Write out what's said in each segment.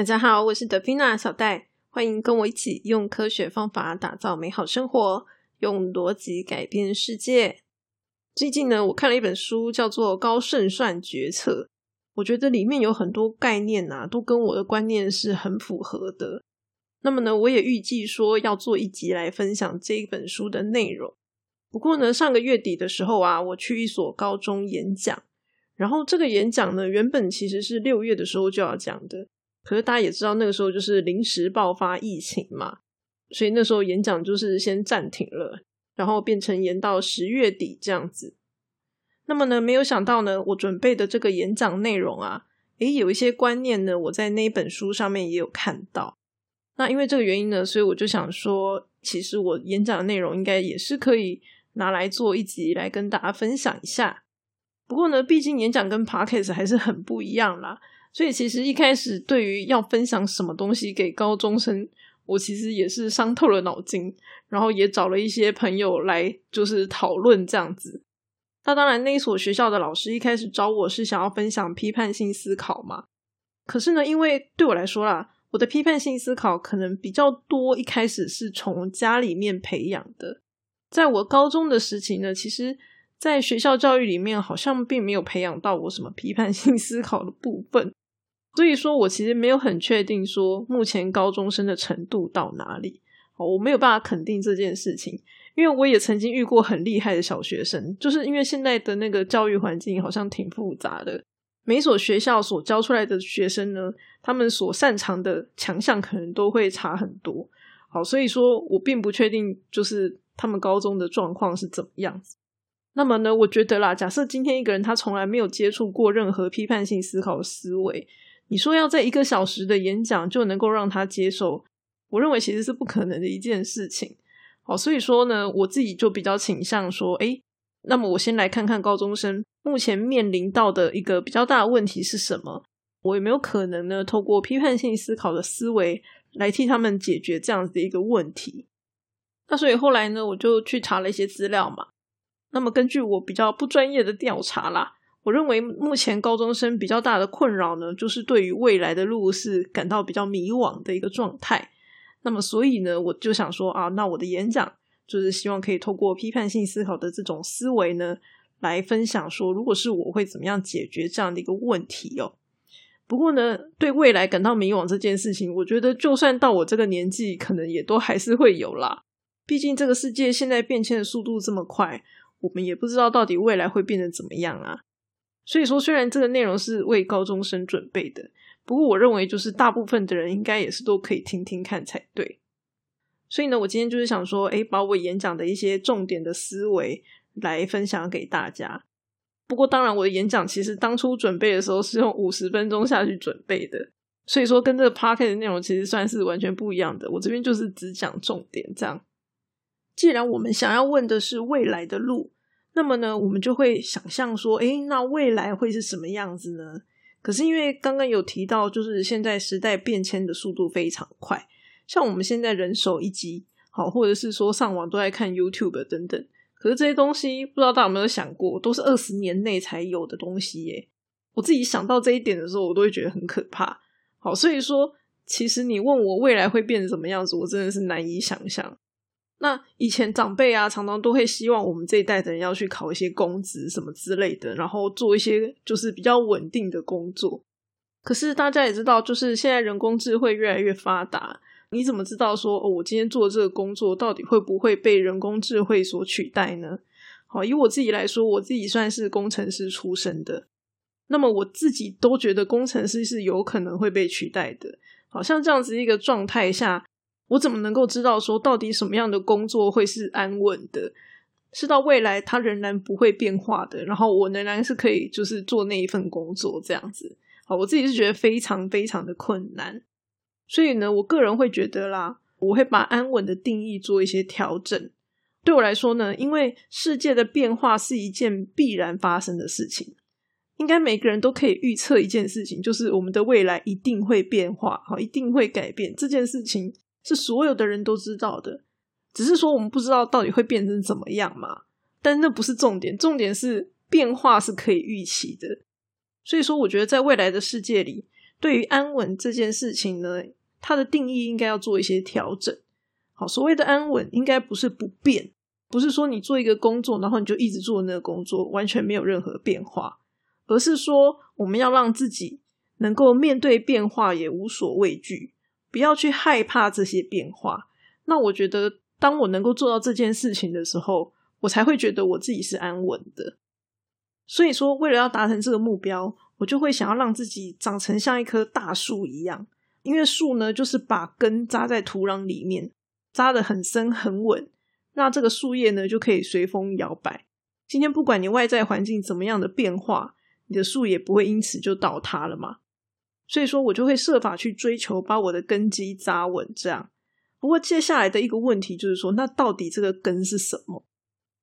大家好，我是德菲娜小戴，欢迎跟我一起用科学方法打造美好生活，用逻辑改变世界。最近呢，我看了一本书，叫做《高胜算决策》，我觉得里面有很多概念啊，都跟我的观念是很符合的。那么呢，我也预计说要做一集来分享这一本书的内容。不过呢，上个月底的时候啊，我去一所高中演讲，然后这个演讲呢，原本其实是六月的时候就要讲的，可是大家也知道那个时候就是临时爆发疫情嘛，所以那时候演讲就是先暂停了，然后变成延到十月底这样子。那么呢，没有想到呢，我准备的这个演讲内容啊，诶，有一些观念呢，我在那一本书上面也有看到。那因为这个原因呢，所以我就想说，其实我演讲的内容应该也是可以拿来做一集来跟大家分享一下。不过呢，毕竟演讲跟 podcast 还是很不一样啦，所以其实一开始对于要分享什么东西给高中生，我其实也是伤透了脑筋，然后也找了一些朋友来就是讨论这样子。那当然，那所学校的老师一开始找我是想要分享批判性思考嘛，可是呢，因为对我来说啦。我的批判性思考可能比较多，一开始是从家里面培养的。在我高中的时期呢，其实在学校教育里面好像并没有培养到我什么批判性思考的部分，所以说我其实没有很确定说目前高中生的程度到哪里。我没有办法肯定这件事情，因为我也曾经遇过很厉害的小学生，就是因为现在的那个教育环境好像挺复杂的。每所学校所教出来的学生呢，他们所擅长的强项可能都会差很多。好，所以说我并不确定，就是他们高中的状况是怎么样子。那么呢，我觉得啦，假设今天一个人他从来没有接触过任何批判性思考思维，你说要在一个小时的演讲就能够让他接受，我认为其实是不可能的一件事情。好，所以说呢，我自己就比较倾向说，诶，那么我先来看看高中生。目前面临到的一个比较大的问题是什么？我有没有可能呢？透过批判性思考的思维来替他们解决这样子的一个问题？那所以后来呢，我就去查了一些资料嘛。那么根据我比较不专业的调查啦，我认为目前高中生比较大的困扰呢，就是对于未来的路是感到比较迷惘的一个状态。那么所以呢，我就想说啊，那我的演讲就是希望可以透过批判性思考的这种思维呢。来分享说，如果是我会怎么样解决这样的一个问题哦。不过呢，对未来感到迷惘这件事情，我觉得就算到我这个年纪，可能也都还是会有啦。毕竟这个世界现在变迁的速度这么快，我们也不知道到底未来会变得怎么样啊。所以说，虽然这个内容是为高中生准备的，不过我认为就是大部分的人应该也是都可以听听看才对。所以呢，我今天就是想说，诶，把我演讲的一些重点的思维。来分享给大家。不过，当然，我的演讲其实当初准备的时候是用五十分钟下去准备的，所以说跟这个 p a r k e t 的内容其实算是完全不一样的。我这边就是只讲重点，这样。既然我们想要问的是未来的路，那么呢，我们就会想象说，诶，那未来会是什么样子呢？可是因为刚刚有提到，就是现在时代变迁的速度非常快，像我们现在人手一机，好，或者是说上网都在看 YouTube 等等。可是这些东西，不知道大家有没有想过，都是二十年内才有的东西耶。我自己想到这一点的时候，我都会觉得很可怕。好，所以说，其实你问我未来会变成什么样子，我真的是难以想象。那以前长辈啊，常常都会希望我们这一代的人要去考一些公职什么之类的，然后做一些就是比较稳定的工作。可是大家也知道，就是现在人工智慧越来越发达。你怎么知道说，哦我今天做这个工作到底会不会被人工智慧所取代呢？好，以我自己来说，我自己算是工程师出身的，那么我自己都觉得工程师是有可能会被取代的。好像这样子一个状态下，我怎么能够知道说，到底什么样的工作会是安稳的，是到未来它仍然不会变化的，然后我仍然是可以就是做那一份工作这样子。好，我自己是觉得非常非常的困难。所以呢，我个人会觉得啦，我会把安稳的定义做一些调整。对我来说呢，因为世界的变化是一件必然发生的事情，应该每个人都可以预测一件事情，就是我们的未来一定会变化，好，一定会改变。这件事情是所有的人都知道的，只是说我们不知道到底会变成怎么样嘛。但那不是重点，重点是变化是可以预期的。所以说，我觉得在未来的世界里。对于安稳这件事情呢，它的定义应该要做一些调整。好，所谓的安稳，应该不是不变，不是说你做一个工作，然后你就一直做那个工作，完全没有任何变化，而是说我们要让自己能够面对变化也无所畏惧，不要去害怕这些变化。那我觉得，当我能够做到这件事情的时候，我才会觉得我自己是安稳的。所以说，为了要达成这个目标，我就会想要让自己长成像一棵大树一样。因为树呢，就是把根扎在土壤里面，扎得很深很稳，那这个树叶呢，就可以随风摇摆。今天不管你外在环境怎么样的变化，你的树也不会因此就倒塌了嘛。所以说我就会设法去追求把我的根基扎稳。这样，不过接下来的一个问题就是说，那到底这个根是什么？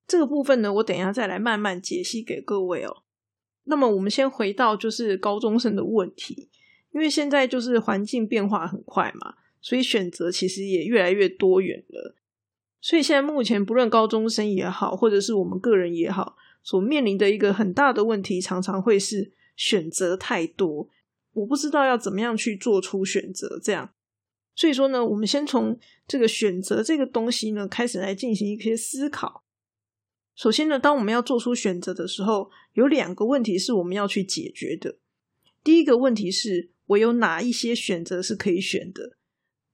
这个部分呢，我等一下再来慢慢解析给各位哦。那么我们先回到就是高中生的问题，因为现在就是环境变化很快嘛，所以选择其实也越来越多元了。所以现在目前不论高中生也好，或者是我们个人也好，所面临的一个很大的问题，常常会是选择太多，我不知道要怎么样去做出选择。这样，所以说呢，我们先从这个选择这个东西呢开始来进行一些思考。首先呢，当我们要做出选择的时候，有两个问题是我们要去解决的。第一个问题是，我有哪一些选择是可以选的？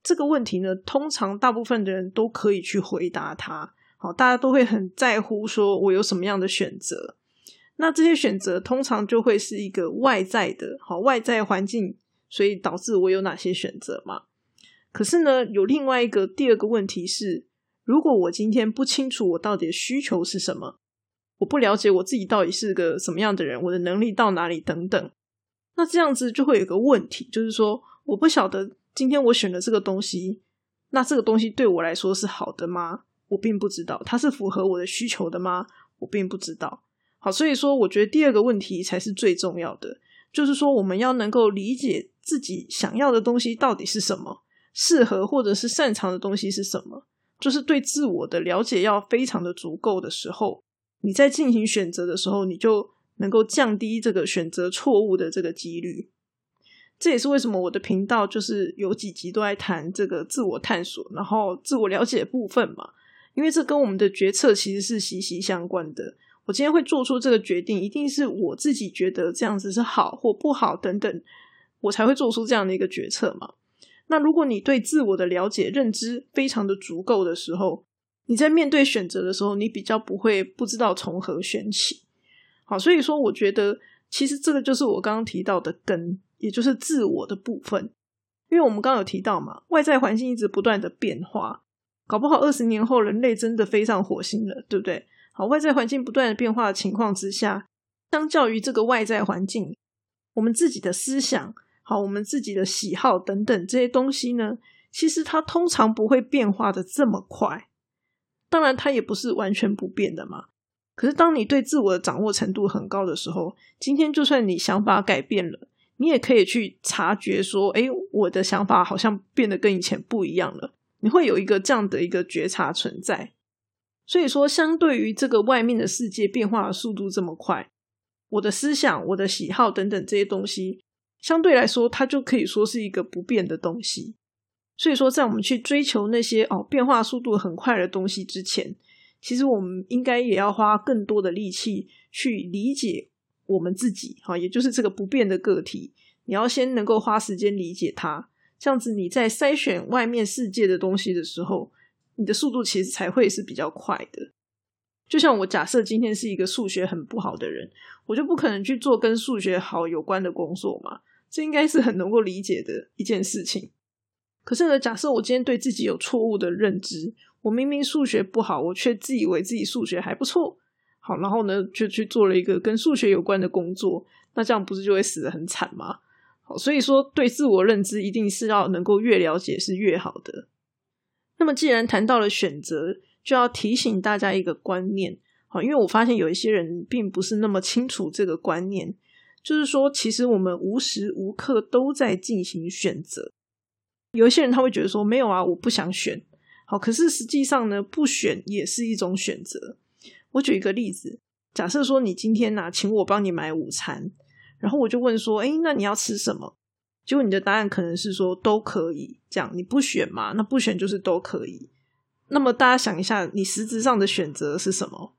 这个问题呢，通常大部分的人都可以去回答它。好，大家都会很在乎，说我有什么样的选择。那这些选择通常就会是一个外在的，好外在环境，所以导致我有哪些选择嘛？可是呢，有另外一个第二个问题是。如果我今天不清楚我到底的需求是什么，我不了解我自己到底是个什么样的人，我的能力到哪里等等，那这样子就会有个问题，就是说我不晓得今天我选的这个东西，那这个东西对我来说是好的吗？我并不知道，它是符合我的需求的吗？我并不知道。好，所以说我觉得第二个问题才是最重要的，就是说我们要能够理解自己想要的东西到底是什么，适合或者是擅长的东西是什么。就是对自我的了解要非常的足够的时候，你在进行选择的时候，你就能够降低这个选择错误的这个几率。这也是为什么我的频道就是有几集都在谈这个自我探索，然后自我了解部分嘛。因为这跟我们的决策其实是息息相关的。我今天会做出这个决定，一定是我自己觉得这样子是好或不好等等，我才会做出这样的一个决策嘛。那如果你对自我的了解、认知非常的足够的时候，你在面对选择的时候，你比较不会不知道从何选起。好，所以说我觉得其实这个就是我刚刚提到的根，也就是自我的部分。因为我们刚刚有提到嘛，外在环境一直不断的变化，搞不好二十年后人类真的飞上火星了，对不对？好，外在环境不断的变化的情况之下，相较于这个外在环境，我们自己的思想。好，我们自己的喜好等等这些东西呢，其实它通常不会变化的这么快。当然，它也不是完全不变的嘛。可是，当你对自我的掌握程度很高的时候，今天就算你想法改变了，你也可以去察觉说：“哎，我的想法好像变得跟以前不一样了。”你会有一个这样的一个觉察存在。所以说，相对于这个外面的世界变化的速度这么快，我的思想、我的喜好等等这些东西。相对来说，它就可以说是一个不变的东西。所以说，在我们去追求那些哦变化速度很快的东西之前，其实我们应该也要花更多的力气去理解我们自己，哈，也就是这个不变的个体。你要先能够花时间理解它，这样子你在筛选外面世界的东西的时候，你的速度其实才会是比较快的。就像我假设今天是一个数学很不好的人，我就不可能去做跟数学好有关的工作嘛。这应该是很能够理解的一件事情。可是呢，假设我今天对自己有错误的认知，我明明数学不好，我却自以为自己数学还不错，好，然后呢，就去做了一个跟数学有关的工作，那这样不是就会死得很惨吗？好，所以说对自我认知一定是要能够越了解是越好的。那么既然谈到了选择，就要提醒大家一个观念，好，因为我发现有一些人并不是那么清楚这个观念。就是说，其实我们无时无刻都在进行选择。有一些人他会觉得说，没有啊，我不想选。好，可是实际上呢，不选也是一种选择。我举一个例子，假设说你今天呢，请我帮你买午餐，然后我就问说，哎，那你要吃什么？结果你的答案可能是说都可以，这样你不选嘛？那不选就是都可以。那么大家想一下，你实质上的选择是什么？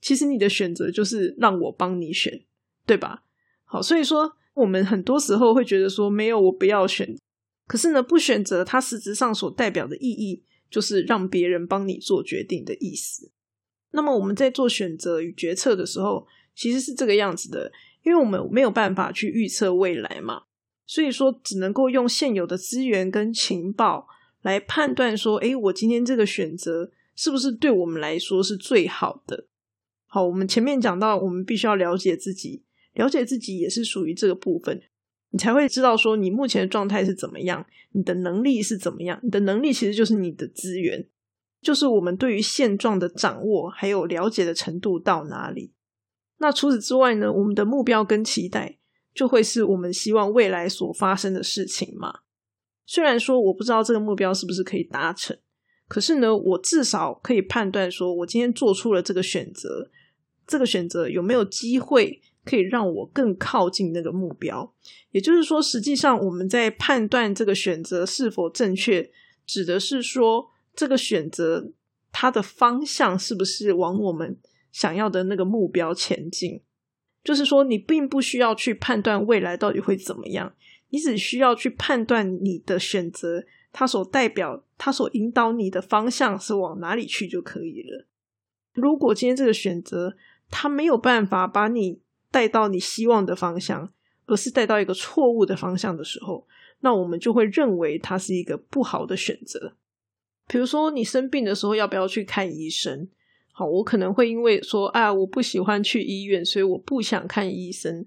其实你的选择就是让我帮你选，对吧？好，所以说我们很多时候会觉得说没有我不要选，可是呢不选择，它实质上所代表的意义就是让别人帮你做决定的意思。那么我们在做选择与决策的时候，其实是这个样子的，因为我们没有办法去预测未来嘛，所以说只能够用现有的资源跟情报来判断说，诶，我今天这个选择是不是对我们来说是最好的。好，我们前面讲到，我们必须要了解自己，了解自己也是属于这个部分，你才会知道说你目前的状态是怎么样，你的能力是怎么样。你的能力其实就是你的资源，就是我们对于现状的掌握还有了解的程度到哪里。那除此之外呢，我们的目标跟期待就会是我们希望未来所发生的事情嘛。虽然说我不知道这个目标是不是可以达成，可是呢，我至少可以判断说，我今天做出了这个选择。这个选择有没有机会可以让我更靠近那个目标？也就是说，实际上我们在判断这个选择是否正确，指的是说这个选择它的方向是不是往我们想要的那个目标前进。就是说，你并不需要去判断未来到底会怎么样，你只需要去判断你的选择它所代表、它所引导你的方向是往哪里去就可以了。如果今天这个选择，他没有办法把你带到你希望的方向，而是带到一个错误的方向的时候，那我们就会认为它是一个不好的选择。比如说，你生病的时候要不要去看医生？好，我可能会因为说啊，我不喜欢去医院，所以我不想看医生。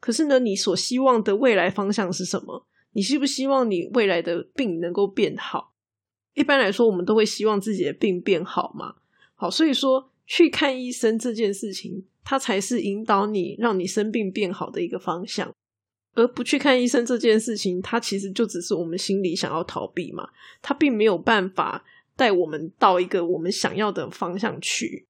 可是呢，你所希望的未来方向是什么？你希不希望你未来的病能够变好？一般来说，我们都会希望自己的病变好嘛。好，所以说。去看医生这件事情，它才是引导你让你生病变好的一个方向，而不去看医生这件事情，它其实就只是我们心里想要逃避嘛，它并没有办法带我们到一个我们想要的方向去。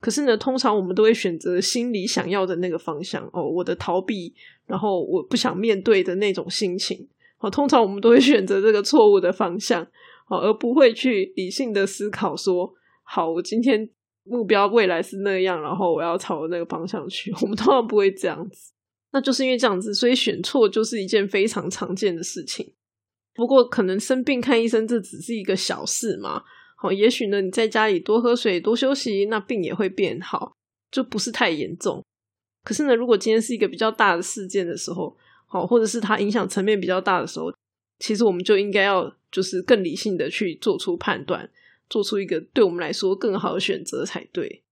可是呢，通常我们都会选择心里想要的那个方向哦，我的逃避，然后我不想面对的那种心情。哦，通常我们都会选择这个错误的方向，哦，而不会去理性的思考说，好，我今天。目标未来是那样，然后我要朝那个方向去。我们通常不会这样子，那就是因为这样子，所以选错就是一件非常常见的事情。不过，可能生病看医生这只是一个小事嘛。好，也许呢，你在家里多喝水、多休息，那病也会变好，就不是太严重。可是呢，如果今天是一个比较大的事件的时候，好，或者是它影响层面比较大的时候，其实我们就应该要就是更理性的去做出判断。做出一个对我们来说更好的选择才对。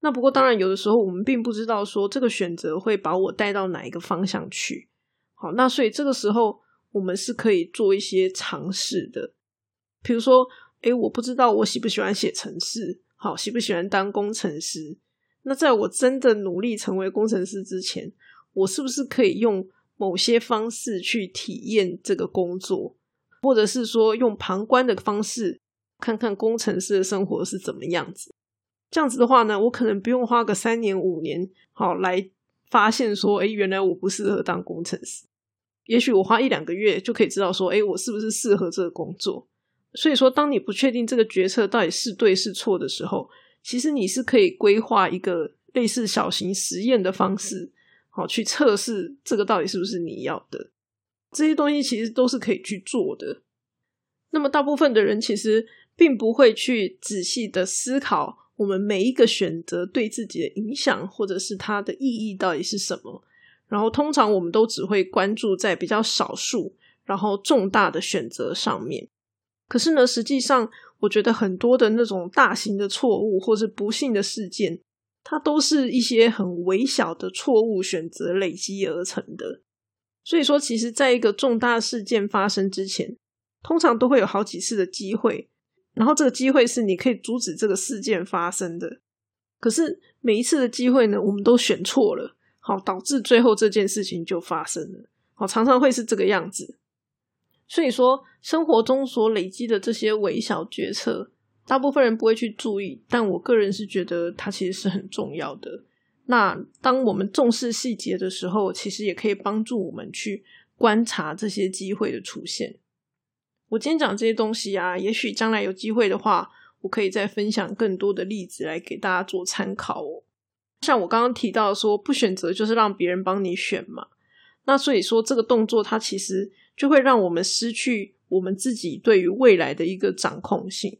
那不过当然，有的时候我们并不知道说这个选择会把我带到哪一个方向去。好，那所以这个时候我们是可以做一些尝试的。比如说，诶，我不知道我喜不喜欢写程式，好，喜不喜欢当工程师？那在我真的努力成为工程师之前，我是不是可以用某些方式去体验这个工作，或者是说用旁观的方式？看看工程师的生活是怎么样子，这样子的话呢，我可能不用花个三年五年，好来发现说，哎，原来我不适合当工程师。也许我花一两个月就可以知道说，哎，我是不是适合这个工作？所以说，当你不确定这个决策到底是对是错的时候，其实你是可以规划一个类似小型实验的方式，好去测试这个到底是不是你要的。这些东西其实都是可以去做的。那么，大部分的人其实。并不会去仔细的思考我们每一个选择对自己的影响，或者是它的意义到底是什么。然后，通常我们都只会关注在比较少数、然后重大的选择上面。可是呢，实际上，我觉得很多的那种大型的错误或是不幸的事件，它都是一些很微小的错误选择累积而成的。所以说，其实在一个重大事件发生之前，通常都会有好几次的机会。然后这个机会是你可以阻止这个事件发生的，可是每一次的机会呢，我们都选错了，好导致最后这件事情就发生了，好常常会是这个样子。所以说，生活中所累积的这些微小决策，大部分人不会去注意，但我个人是觉得它其实是很重要的。那当我们重视细节的时候，其实也可以帮助我们去观察这些机会的出现。我今天讲这些东西啊，也许将来有机会的话，我可以再分享更多的例子来给大家做参考哦。像我刚刚提到说，不选择就是让别人帮你选嘛。那所以说，这个动作它其实就会让我们失去我们自己对于未来的一个掌控性。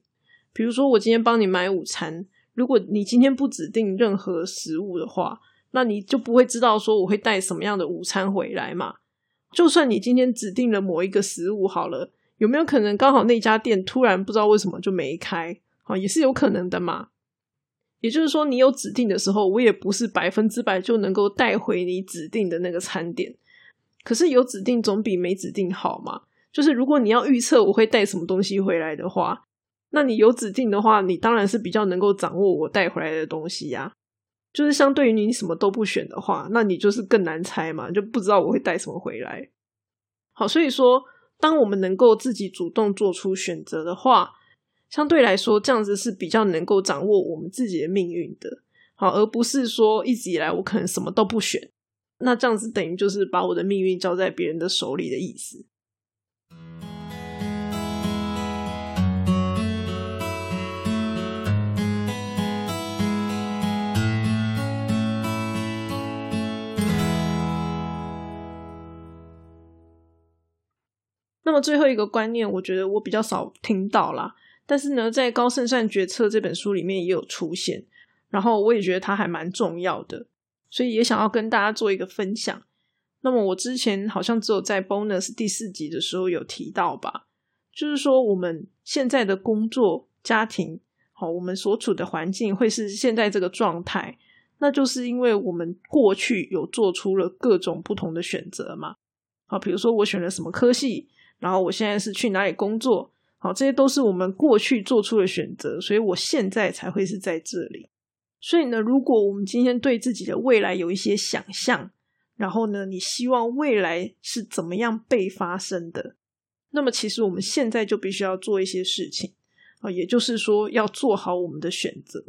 比如说，我今天帮你买午餐，如果你今天不指定任何食物的话，那你就不会知道说我会带什么样的午餐回来嘛。就算你今天指定了某一个食物好了，有没有可能刚好那家店突然不知道为什么就没开？好，也是有可能的嘛。也就是说，你有指定的时候，我也不是百分之百就能够带回你指定的那个餐点。可是有指定总比没指定好嘛。就是如果你要预测我会带什么东西回来的话，那你有指定的话，你当然是比较能够掌握我带回来的东西呀。就是相对于你什么都不选的话，那你就是更难猜嘛，就不知道我会带什么回来。好，所以说，当我们能够自己主动做出选择的话。相对来说，这样子是比较能够掌握我们自己的命运的，好，而不是说一直以来我可能什么都不选，那这样子等于就是把我的命运交在别人的手里的意思。那么最后一个观念，我觉得我比较少听到啦。但是呢，在《高胜算决策》这本书里面也有出现，然后我也觉得它还蛮重要的，所以也想要跟大家做一个分享。那么我之前好像只有在 Bonus 第四集的时候有提到吧，就是说我们现在的工作、家庭，好，我们所处的环境会是现在这个状态，那就是因为我们过去有做出了各种不同的选择嘛。好，比如说我选了什么科系，然后我现在是去哪里工作。好，这些都是我们过去做出的选择，所以我现在才会是在这里。所以呢，如果我们今天对自己的未来有一些想象，然后呢，你希望未来是怎么样被发生的，那么其实我们现在就必须要做一些事情啊，也就是说要做好我们的选择。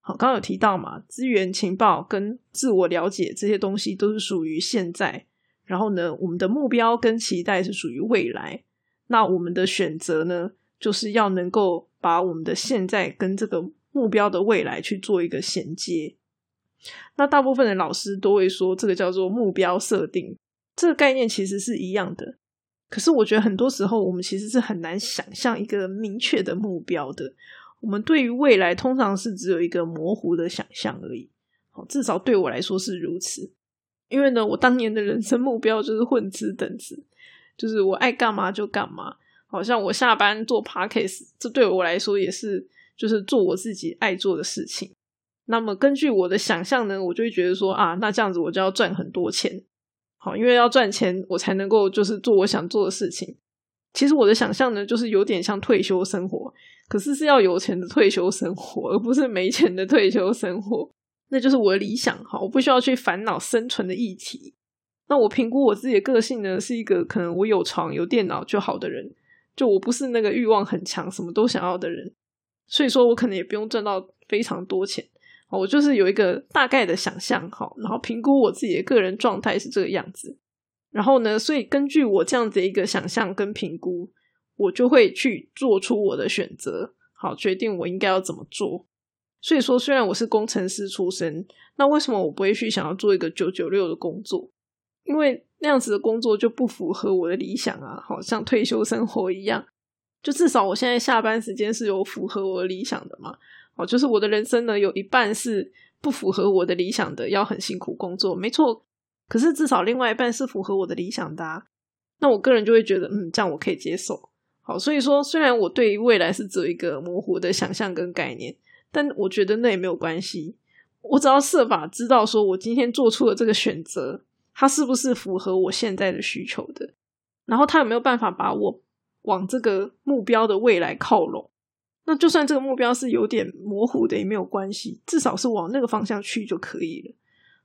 好，刚刚有提到嘛，资源、情报跟自我了解这些东西都是属于现在，然后呢，我们的目标跟期待是属于未来。那我们的选择呢，就是要能够把我们的现在跟这个目标的未来去做一个衔接。那大部分的老师都会说，这个叫做目标设定，这个概念其实是一样的。可是我觉得很多时候，我们其实是很难想象一个明确的目标的。我们对于未来通常是只有一个模糊的想象而已。好，至少对我来说是如此。因为呢，我当年的人生目标就是混吃等死。就是我爱干嘛就干嘛，好像我下班做 parkes，这对我来说也是就是做我自己爱做的事情。那么根据我的想象呢，我就会觉得说啊，那这样子我就要赚很多钱，好，因为要赚钱我才能够就是做我想做的事情。其实我的想象呢，就是有点像退休生活，可是是要有钱的退休生活，而不是没钱的退休生活。那就是我的理想，哈，我不需要去烦恼生存的议题。那我评估我自己的个性呢，是一个可能我有床有电脑就好的人，就我不是那个欲望很强、什么都想要的人，所以说我可能也不用赚到非常多钱，我就是有一个大概的想象，好，然后评估我自己的个人状态是这个样子，然后呢，所以根据我这样子一个想象跟评估，我就会去做出我的选择，好，决定我应该要怎么做。所以说，虽然我是工程师出身，那为什么我不会去想要做一个九九六的工作？因为那样子的工作就不符合我的理想啊，好像退休生活一样。就至少我现在下班时间是有符合我的理想的嘛。哦，就是我的人生呢，有一半是不符合我的理想的，要很辛苦工作，没错。可是至少另外一半是符合我的理想的，那我个人就会觉得，嗯，这样我可以接受。好，所以说，虽然我对于未来是只有一个模糊的想象跟概念，但我觉得那也没有关系。我只要设法知道，说我今天做出了这个选择。它是不是符合我现在的需求的？然后他有没有办法把我往这个目标的未来靠拢？那就算这个目标是有点模糊的也没有关系，至少是往那个方向去就可以了。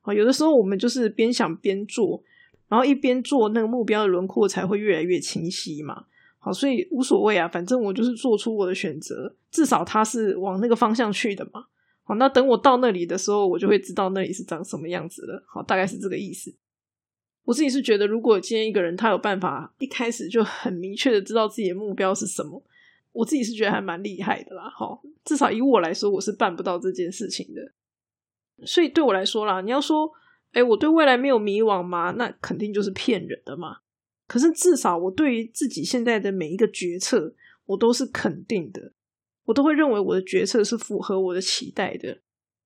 好，有的时候我们就是边想边做，然后一边做，那个目标的轮廓才会越来越清晰嘛。好，所以无所谓啊，反正我就是做出我的选择，至少它是往那个方向去的嘛。好，那等我到那里的时候，我就会知道那里是长什么样子了。好，大概是这个意思。我自己是觉得，如果今天一个人他有办法一开始就很明确的知道自己的目标是什么，我自己是觉得还蛮厉害的啦。哈，至少以我来说，我是办不到这件事情的。所以对我来说啦，你要说，哎，我对未来没有迷惘吗？那肯定就是骗人的嘛。可是至少我对于自己现在的每一个决策，我都是肯定的，我都会认为我的决策是符合我的期待的。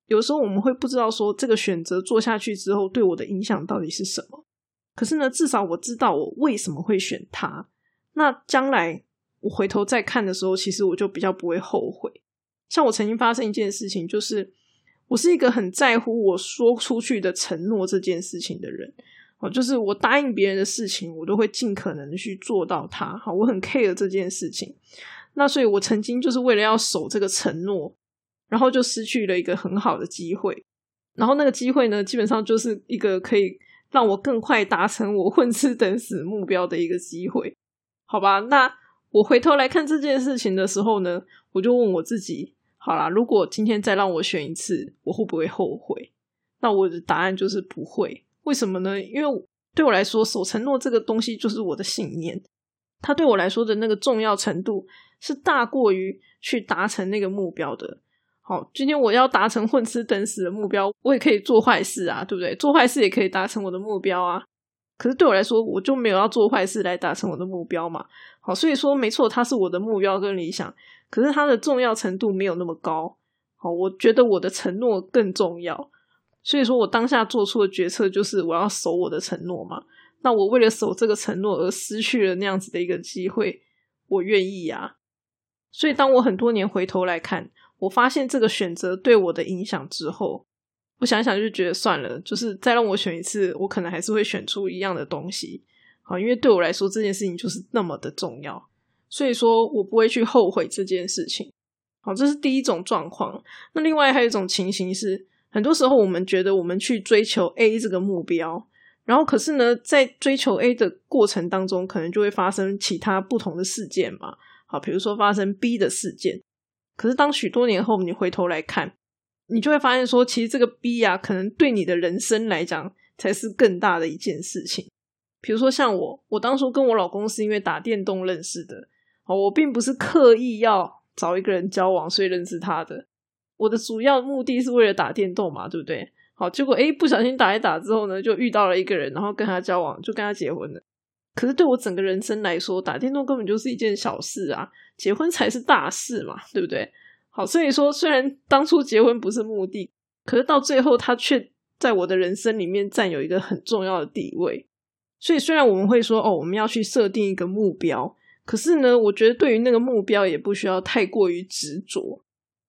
有时候我们会不知道说这个选择做下去之后对我的影响到底是什么。可是呢，至少我知道我为什么会选它。那将来我回头再看的时候，其实我就比较不会后悔。像我曾经发生一件事情，就是我是一个很在乎我说出去的承诺这件事情的人。哦，就是我答应别人的事情，我都会尽可能去做到它。好，我很 care 这件事情。那所以我曾经就是为了要守这个承诺，然后就失去了一个很好的机会。然后那个机会呢，基本上就是一个可以。让我更快达成我混吃等死目标的一个机会，好吧？那我回头来看这件事情的时候呢，我就问我自己：好啦，如果今天再让我选一次，我会不会后悔？那我的答案就是不会。为什么呢？因为对我来说，守承诺这个东西就是我的信念，它对我来说的那个重要程度是大过于去达成那个目标的。好，今天我要达成混吃等死的目标，我也可以做坏事啊，对不对？做坏事也可以达成我的目标啊。可是对我来说，我就没有要做坏事来达成我的目标嘛。好，所以说没错，它是我的目标跟理想，可是它的重要程度没有那么高。好，我觉得我的承诺更重要，所以说我当下做出的决策就是我要守我的承诺嘛。那我为了守这个承诺而失去了那样子的一个机会，我愿意呀。所以当我很多年回头来看。我发现这个选择对我的影响之后，我想想就觉得算了，就是再让我选一次，我可能还是会选出一样的东西。好，因为对我来说这件事情就是那么的重要，所以说我不会去后悔这件事情。好，这是第一种状况。那另外还有一种情形是，很多时候我们觉得我们去追求 A 这个目标，然后可是呢，在追求 A 的过程当中，可能就会发生其他不同的事件嘛。好，比如说发生 B 的事件。可是，当许多年后你回头来看，你就会发现说，其实这个逼啊，可能对你的人生来讲才是更大的一件事情。比如说，像我，我当初跟我老公是因为打电动认识的，哦，我并不是刻意要找一个人交往，所以认识他的。我的主要目的是为了打电动嘛，对不对？好，结果诶不小心打一打之后呢，就遇到了一个人，然后跟他交往，就跟他结婚了。可是对我整个人生来说，打电动根本就是一件小事啊，结婚才是大事嘛，对不对？好，所以说虽然当初结婚不是目的，可是到最后他却在我的人生里面占有一个很重要的地位。所以虽然我们会说哦，我们要去设定一个目标，可是呢，我觉得对于那个目标也不需要太过于执着，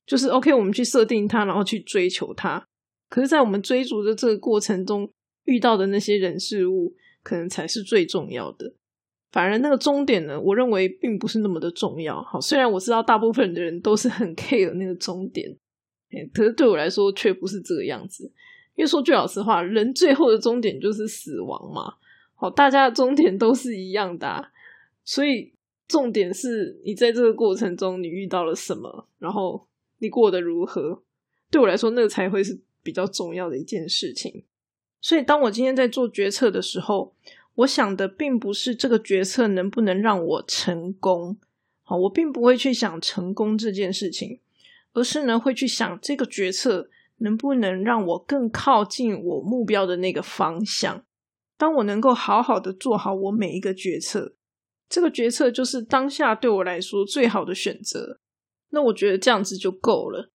就是 OK，我们去设定它，然后去追求它。可是，在我们追逐的这个过程中遇到的那些人事物。可能才是最重要的，反而那个终点呢，我认为并不是那么的重要。好，虽然我知道大部分的人都是很 care 那个终点，可是对我来说却不是这个样子。因为说句老实话，人最后的终点就是死亡嘛。好，大家的终点都是一样的，所以重点是你在这个过程中你遇到了什么，然后你过得如何。对我来说，那个才会是比较重要的一件事情。所以，当我今天在做决策的时候，我想的并不是这个决策能不能让我成功，好，我并不会去想成功这件事情，而是呢会去想这个决策能不能让我更靠近我目标的那个方向。当我能够好好的做好我每一个决策，这个决策就是当下对我来说最好的选择，那我觉得这样子就够了。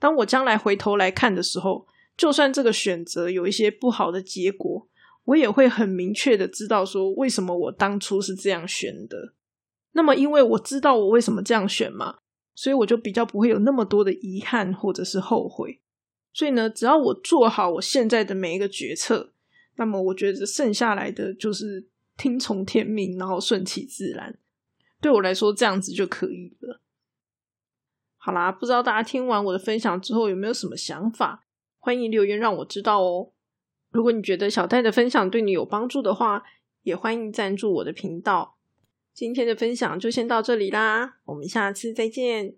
当我将来回头来看的时候。就算这个选择有一些不好的结果，我也会很明确的知道说为什么我当初是这样选的。那么，因为我知道我为什么这样选嘛，所以我就比较不会有那么多的遗憾或者是后悔。所以呢，只要我做好我现在的每一个决策，那么我觉得剩下来的就是听从天命，然后顺其自然。对我来说，这样子就可以了。好啦，不知道大家听完我的分享之后有没有什么想法？欢迎留言让我知道哦。如果你觉得小戴的分享对你有帮助的话，也欢迎赞助我的频道。今天的分享就先到这里啦，我们下次再见。